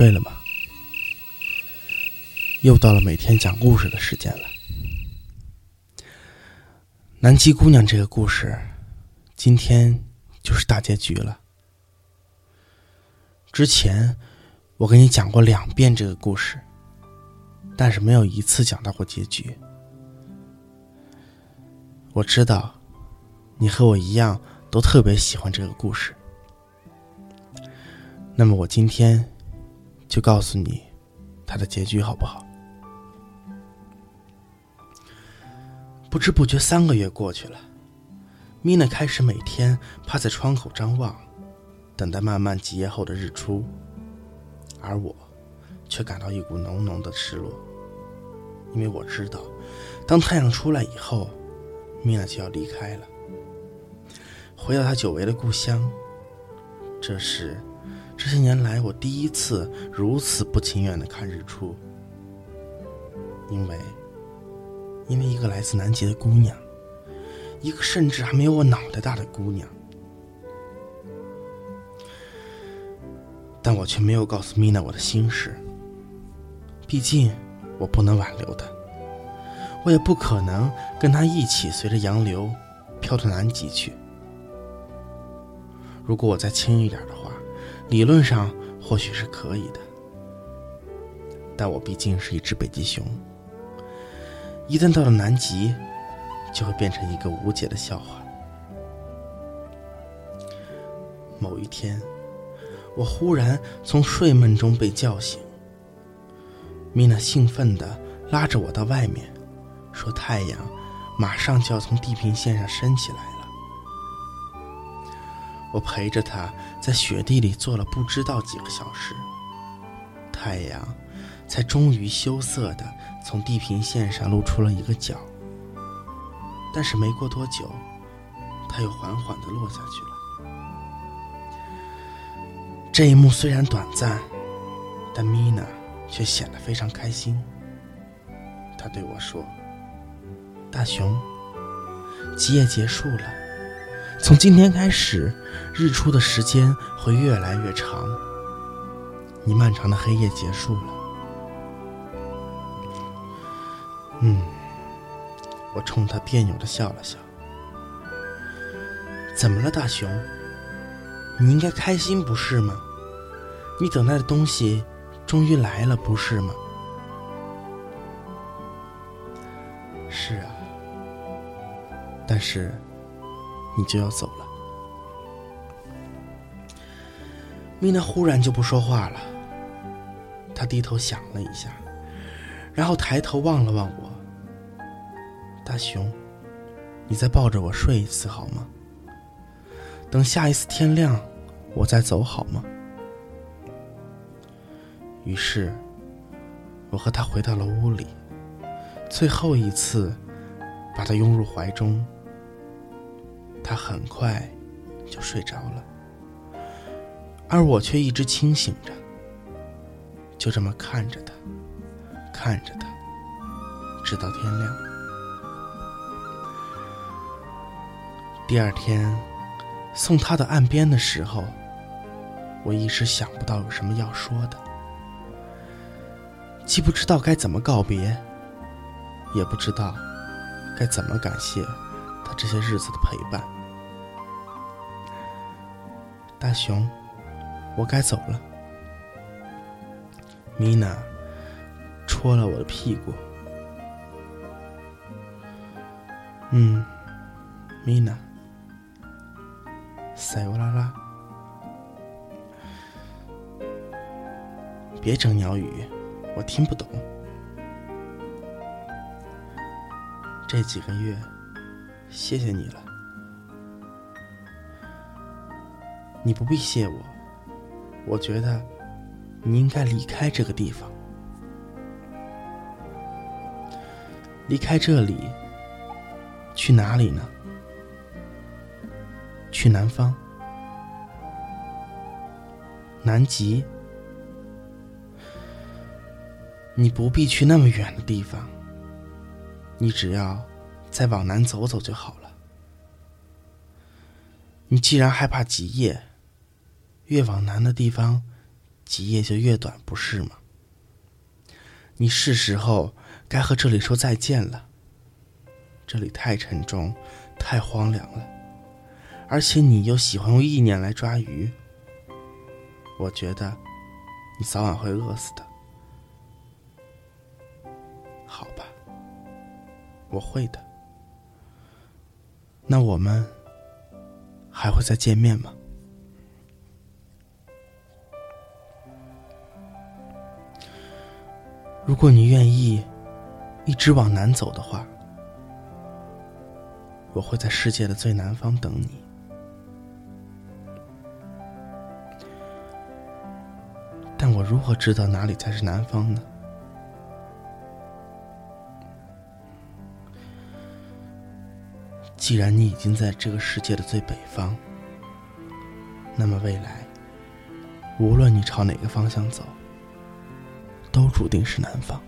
嗨，睡了吗？又到了每天讲故事的时间了。南极姑娘这个故事，今天就是大结局了。之前我给你讲过两遍这个故事，但是没有一次讲到过结局。我知道，你和我一样都特别喜欢这个故事。那么我今天就告诉你他的结局好不好？不知不觉三个月过去了，米娜开始每天趴在窗口张望，等待慢慢几夜后的日出，而我却感到一股浓浓的失落，因为我知道，当太阳出来以后，米娜就要离开了，回到她久违的故乡。这是这些年来我第一次如此不情愿的看日出，因为。因为一个来自南极的姑娘，一个甚至还没有我脑袋大的姑娘，但我却没有告诉米娜我的心事。毕竟我不能挽留她，我也不可能跟她一起随着洋流飘到南极去。如果我再轻一点的话，理论上或许是可以的，但我毕竟是一只北极熊。一旦到了南极，就会变成一个无解的笑话。某一天，我忽然从睡梦中被叫醒，米娜兴奋地拉着我到外面，说：“太阳马上就要从地平线上升起来。”我陪着他在雪地里坐了不知道几个小时，太阳才终于羞涩的。从地平线上露出了一个角，但是没过多久，它又缓缓的落下去了。这一幕虽然短暂，但米娜却显得非常开心。她对我说：“大熊，极夜结束了，从今天开始，日出的时间会越来越长，你漫长的黑夜结束了。”嗯，我冲他别扭的笑了笑。怎么了，大熊？你应该开心不是吗？你等待的东西终于来了，不是吗？是啊，但是你就要走了。米娜忽然就不说话了，她低头想了一下。然后抬头望了望我，大熊，你再抱着我睡一次好吗？等下一次天亮，我再走好吗？于是，我和他回到了屋里，最后一次把他拥入怀中。他很快就睡着了，而我却一直清醒着，就这么看着他。看着他，直到天亮。第二天送他到岸边的时候，我一时想不到有什么要说的，既不知道该怎么告别，也不知道该怎么感谢这些日子的陪伴。大熊，我该走了。米娜。戳了我的屁股。嗯，米娜，塞欧拉拉，别整鸟语，我听不懂。这几个月，谢谢你了。你不必谢我，我觉得你应该离开这个地方。离开这里，去哪里呢？去南方，南极。你不必去那么远的地方，你只要再往南走走就好了。你既然害怕极夜，越往南的地方，极夜就越短，不是吗？你是时候该和这里说再见了。这里太沉重，太荒凉了，而且你又喜欢用意念来抓鱼。我觉得你早晚会饿死的。好吧，我会的。那我们还会再见面吗？如果你愿意一直往南走的话，我会在世界的最南方等你。但我如何知道哪里才是南方呢？既然你已经在这个世界的最北方，那么未来，无论你朝哪个方向走，都注定是南方。